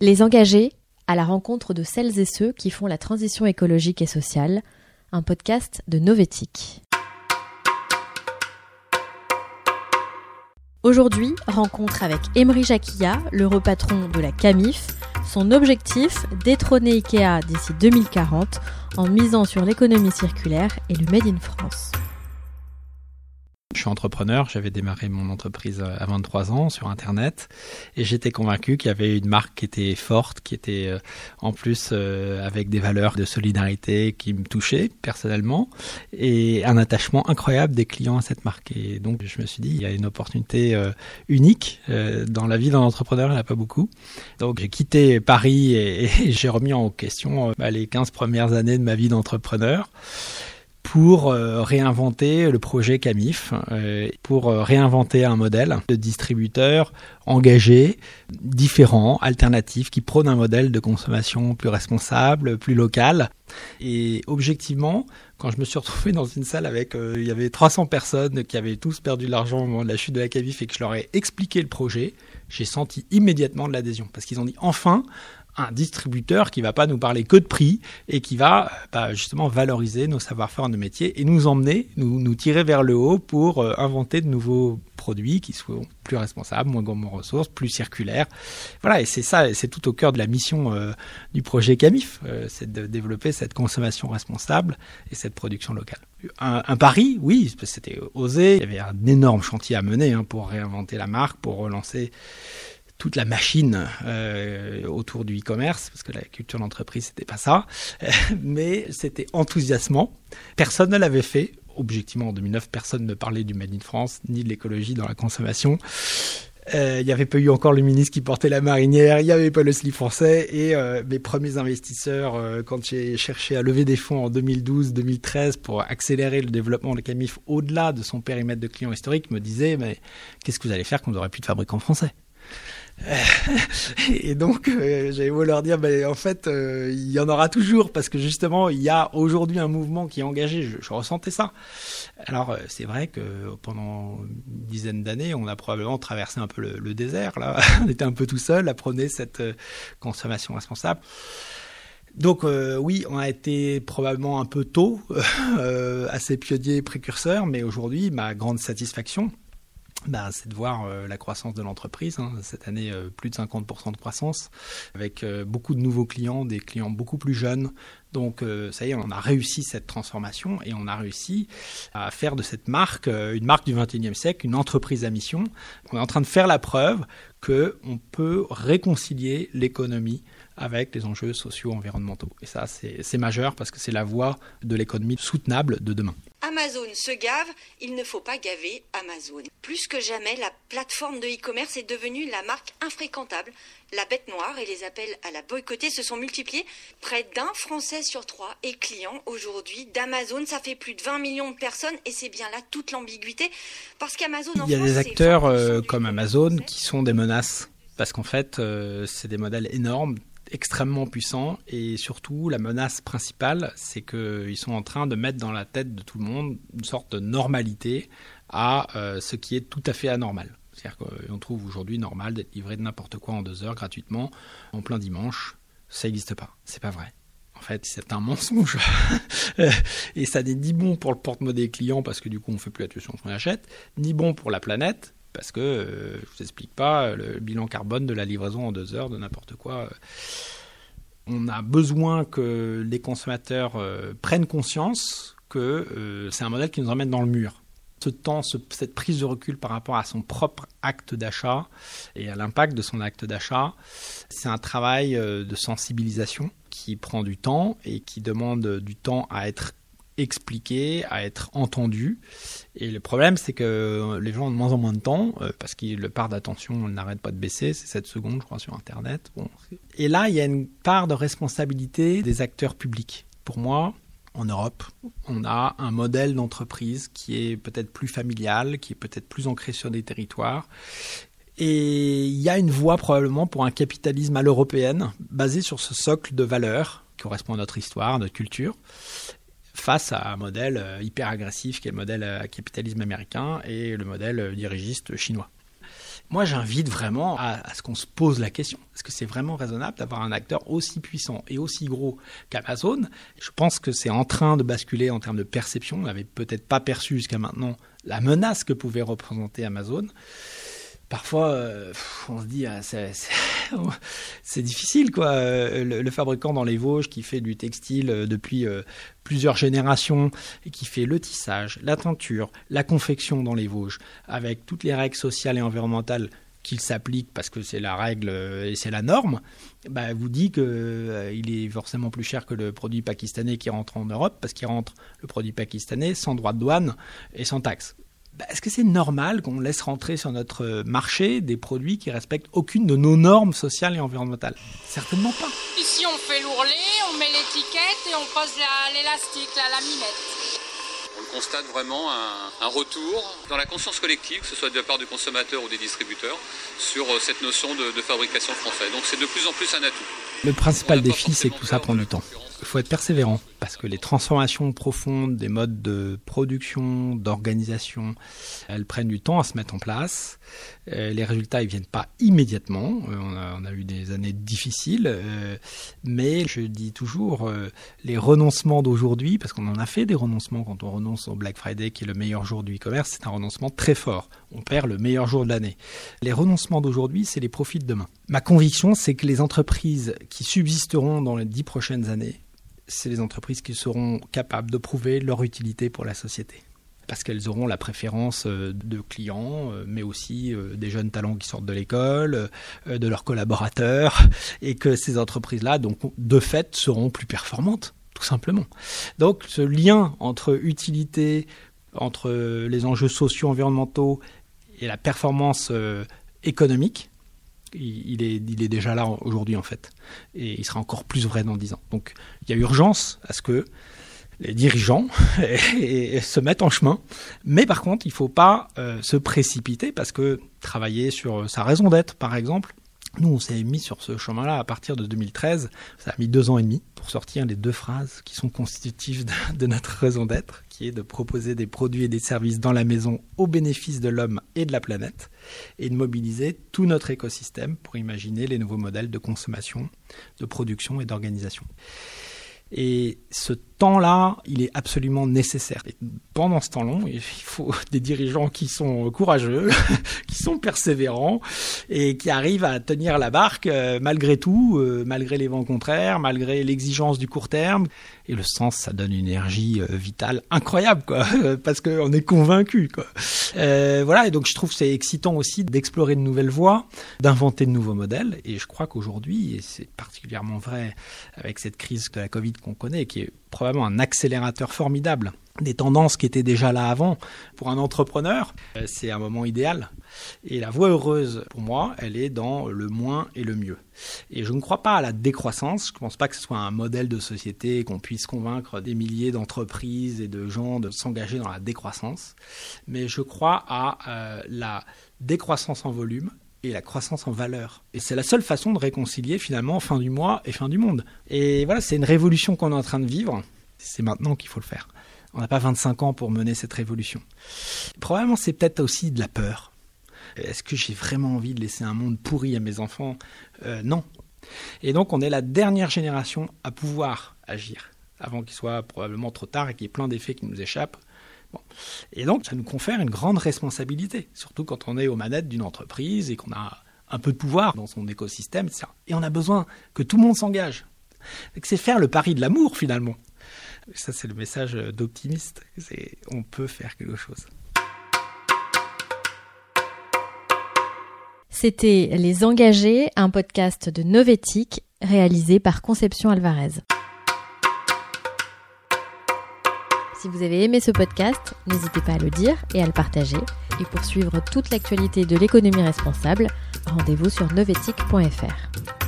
Les engagés à la rencontre de celles et ceux qui font la transition écologique et sociale, un podcast de Novetic. Aujourd'hui, rencontre avec Emery Jacquilla, le repatron de la CAMIF. Son objectif, détrôner IKEA d'ici 2040 en misant sur l'économie circulaire et le Made in France. Je suis entrepreneur, j'avais démarré mon entreprise à 23 ans sur Internet et j'étais convaincu qu'il y avait une marque qui était forte, qui était euh, en plus euh, avec des valeurs de solidarité qui me touchaient personnellement et un attachement incroyable des clients à cette marque. Et donc je me suis dit, il y a une opportunité euh, unique dans la vie d'un entrepreneur, il n'y en a pas beaucoup. Donc j'ai quitté Paris et, j'ai remis en question bah, les 15 premières années de ma vie d'entrepreneur pour euh, réinventer le projet Camif, euh, pour euh, réinventer un modèle de distributeur engagé, différent, alternatif, qui prône un modèle de consommation plus responsable, plus local. Et objectivement, quand je me suis retrouvé dans une salle avec, il y avait 300 personnes qui avaient tous perdu de l'argent au moment de la chute de la Camif et que je leur ai expliqué le projet, j'ai senti immédiatement de l'adhésion parce qu'ils ont dit enfin un distributeur qui va pas nous parler que de prix et qui va bah, justement valoriser nos savoir-faire, nos métiers et nous emmener, nous, nous tirer vers le haut pour euh, inventer de nouveaux produits qui soient plus responsables, moins gourmands en ressources, plus circulaires. Voilà, et c'est ça, c'est tout au cœur de la mission euh, du projet CAMIF, euh, c'est de développer cette consommation responsable et cette production locale. Un, un pari, oui, c'était osé. Il y avait un énorme chantier à mener hein, pour réinventer la marque, pour relancer toute la machine euh, autour du e-commerce, parce que la culture d'entreprise, c'était pas ça, mais c'était enthousiasmant. Personne ne l'avait fait. Objectivement, en 2009, personne ne parlait du Made in France, ni de l'écologie dans la consommation. Euh, il n'y avait pas eu encore le ministre qui portait la marinière, il n'y avait pas le slip français. Et euh, mes premiers investisseurs, quand j'ai cherché à lever des fonds en 2012-2013 pour accélérer le développement de Camif au-delà de son périmètre de clients historiques, me disaient Mais qu'est-ce que vous allez faire quand vous n'aurez plus de fabricants français? et donc, euh, j'avais beau leur dire, ben, en fait, euh, il y en aura toujours parce que justement, il y a aujourd'hui un mouvement qui est engagé. Je, ressentais ça. Alors, euh, c'est vrai que pendant une dizaine d'années, on a probablement traversé un peu le, désert. Là, on était un peu tout seul à prôner cette consommation responsable. Donc oui, on a été probablement un peu tôt, assez pionnier, précurseur, mais aujourd'hui, ma grande satisfaction, bah, c'est de voir euh, la croissance de l'entreprise. Hein. Cette année, euh, plus de 50% de croissance, avec euh, beaucoup de nouveaux clients, des clients beaucoup plus jeunes. Donc, ça y est, on a réussi cette transformation et on a réussi à faire de cette marque une marque du 21e siècle, une entreprise à mission. On est en train de faire la preuve qu'on peut réconcilier l'économie avec les enjeux sociaux environnementaux. Et ça, c'est majeur parce que c'est la voie de l'économie soutenable de demain. Amazon se gave, il ne faut pas gaver Amazon. Plus que jamais, la plateforme de e-commerce est devenue la marque infréquentable. La bête noire et les appels à la boycotter se sont multipliés. Près d'un Français sur trois est client aujourd'hui d'Amazon. Ça fait plus de 20 millions de personnes et c'est bien là toute l'ambiguïté. Parce qu'Amazon Il y a des acteurs euh, comme Amazon qui sont des menaces. Parce qu'en fait, euh, c'est des modèles énormes, extrêmement puissant et surtout la menace principale, c'est qu'ils sont en train de mettre dans la tête de tout le monde une sorte de normalité à euh, ce qui est tout à fait anormal. C'est-à-dire qu'on trouve aujourd'hui normal d'être livré de n'importe quoi en deux heures gratuitement en plein dimanche. Ça n'existe pas. C'est pas vrai. En fait, c'est un mensonge. et ça n'est ni bon pour le porte-monnaie des clients parce que du coup on fait plus attention à ce qu'on achète, ni bon pour la planète parce que euh, je vous explique pas le bilan carbone de la livraison en deux heures de n'importe quoi. Euh. On a besoin que les consommateurs euh, prennent conscience que c'est un modèle qui nous emmène dans le mur. Ce temps, cette prise de recul par rapport à son propre acte d'achat et à l'impact de son acte d'achat, c'est un travail de sensibilisation qui prend du temps et qui demande du temps à être expliquer, à être entendu. Et le problème, c'est que les gens ont de moins en moins de temps, euh, parce que le part d'attention n'arrête pas de baisser, c'est 7 secondes, je crois, sur Internet. Et là, il y a une part de responsabilité des acteurs publics. Pour moi, en Europe, on a un modèle d'entreprise qui est peut-être plus familial, qui est peut-être plus ancré sur des territoires. Et il y a une voie probablement pour un capitalisme à l'européenne, basé sur ce socle de valeurs qui correspond à notre histoire, à notre culture, face à un modèle euh, hyper agressif qui est le modèle euh, capitalisme américain et le modèle euh, dirigiste chinois. Moi, j'invite vraiment à, ce qu'on se pose la question. Est-ce que c'est vraiment raisonnable d'avoir un acteur aussi puissant et aussi gros qu'Amazon? Je pense que c'est en train de basculer en termes de perception. On n'avait peut-être pas perçu jusqu'à maintenant la menace que pouvait représenter Amazon parfois euh, on se dit ah, c'est difficile quoi euh, le, fabricant dans les Vosges qui fait du textile euh, depuis plusieurs générations et qui fait le tissage, la teinture, la confection dans les Vosges avec toutes les règles sociales et environnementales qu'il s'applique parce que c'est la règle et c'est la norme, bah, vous dit qu'il il est forcément plus cher que le produit pakistanais qui rentre en Europe parce qu'il rentre le produit pakistanais sans droit de douane et sans taxe. Bah, est-ce que c'est normal qu'on laisse rentrer sur notre marché des produits qui respectent aucune de nos normes sociales et environnementales? Certainement pas. Ici, on fait l'ourlet, on met l'étiquette et on pose l'élastique, la laminette. On constate vraiment un, retour dans la conscience collective, que ce soit de la part du consommateur ou des distributeurs, sur euh, cette notion de, de fabrication française. Donc c'est de plus en plus un atout. Le principal défi, c'est que tout ça prend du temps. Il faut être persévérant parce que les transformations profondes des modes de production, d'organisation, elles prennent du temps à se mettre en place. Euh, les résultats, ils viennent pas immédiatement. Euh, on, a, eu des années difficiles, euh, mais je dis toujours les renoncements d'aujourd'hui, parce qu'on en a fait des renoncements quand on renonce au Black Friday, qui est le meilleur jour du e-commerce, c'est un renoncement très fort. On perd le meilleur jour de l'année. Les renoncements d'aujourd'hui, c'est les profits de demain. Ma conviction, c'est que les entreprises qui subsisteront dans les dix prochaines années c'est les entreprises qui seront capables de prouver leur utilité pour la société. Parce qu'elles auront la préférence euh, de clients, euh, mais aussi euh, des jeunes talents qui sortent de l'école, de leurs collaborateurs, et que ces entreprises-là, donc, de fait, seront plus performantes, tout simplement. Donc, ce lien entre utilité, entre les enjeux sociaux, environnementaux et la performance économique, il est, déjà là aujourd'hui en fait. Et il sera encore plus vrai dans dix ans. Donc il y a urgence à ce que les dirigeants se mettent en chemin. Mais par contre, il ne faut pas euh, se précipiter parce que travailler sur sa raison d'être, par exemple, nous, on s'est mis sur ce chemin-là à partir de 2013. Ça a mis deux ans et demi pour sortir les deux phrases qui sont constitutives de, notre raison d'être, qui est de proposer des produits et des services dans la maison au bénéfice de l'homme et de la planète, et de mobiliser tout notre écosystème pour imaginer les nouveaux modèles de consommation, de production et d'organisation. Et ce temps-là, il est absolument nécessaire. Pendant ce temps long, il faut des dirigeants qui sont courageux, qui sont persévérants et qui arrivent à tenir la barque euh, malgré tout, euh, malgré les vents contraires, malgré l'exigence du court terme. Et le sens, ça donne une énergie euh, vitale incroyable, quoi, parce qu'on est convaincu, quoi. voilà, et donc je trouve c'est excitant aussi d'explorer de nouvelles voies, d'inventer de nouveaux modèles. Et je crois qu'aujourd'hui, et c'est particulièrement vrai avec cette crise de la Covid qu'on connaît, qui est probablement un accélérateur formidable des tendances qui étaient déjà là avant. Pour un entrepreneur, euh, c'est un moment idéal. Et la voie heureuse, pour moi, elle est dans le moins et le mieux. Et je ne crois pas à la décroissance. Je ne pense pas que ce soit un modèle de société qu'on puisse convaincre des milliers d'entreprises et de gens de s'engager dans la décroissance. Mais je crois à euh, la décroissance en volume et la croissance en valeur. Et c'est la seule façon de réconcilier finalement fin du mois et fin du monde. Et voilà, c'est une révolution qu'on est en train de vivre. C'est maintenant qu'il faut le faire. On n'a pas 25 ans pour mener cette révolution. Probablement c'est peut-être aussi de la peur. Est-ce que j'ai vraiment envie de laisser un monde pourri à mes enfants? Euh, Non. Et donc on est la dernière génération à pouvoir agir avant qu'il soit probablement trop tard et qu'il y ait plein d'effets qui nous échappent et donc, ça nous confère une grande responsabilité, surtout quand on est aux manettes d'une entreprise et qu'on a un peu de pouvoir dans son écosystème, etc. Et on a besoin que tout le monde s'engage. C'est faire le pari de l'amour, finalement. Ça, c'est le message d'optimiste. On peut faire quelque chose. C'était Les Engagés, un podcast de Novetic réalisé par Conception Alvarez. Si vous avez aimé ce podcast, n'hésitez pas à le dire et à le partager. Et pour suivre toute l'actualité de l'économie responsable, rendez-vous sur novetic.fr.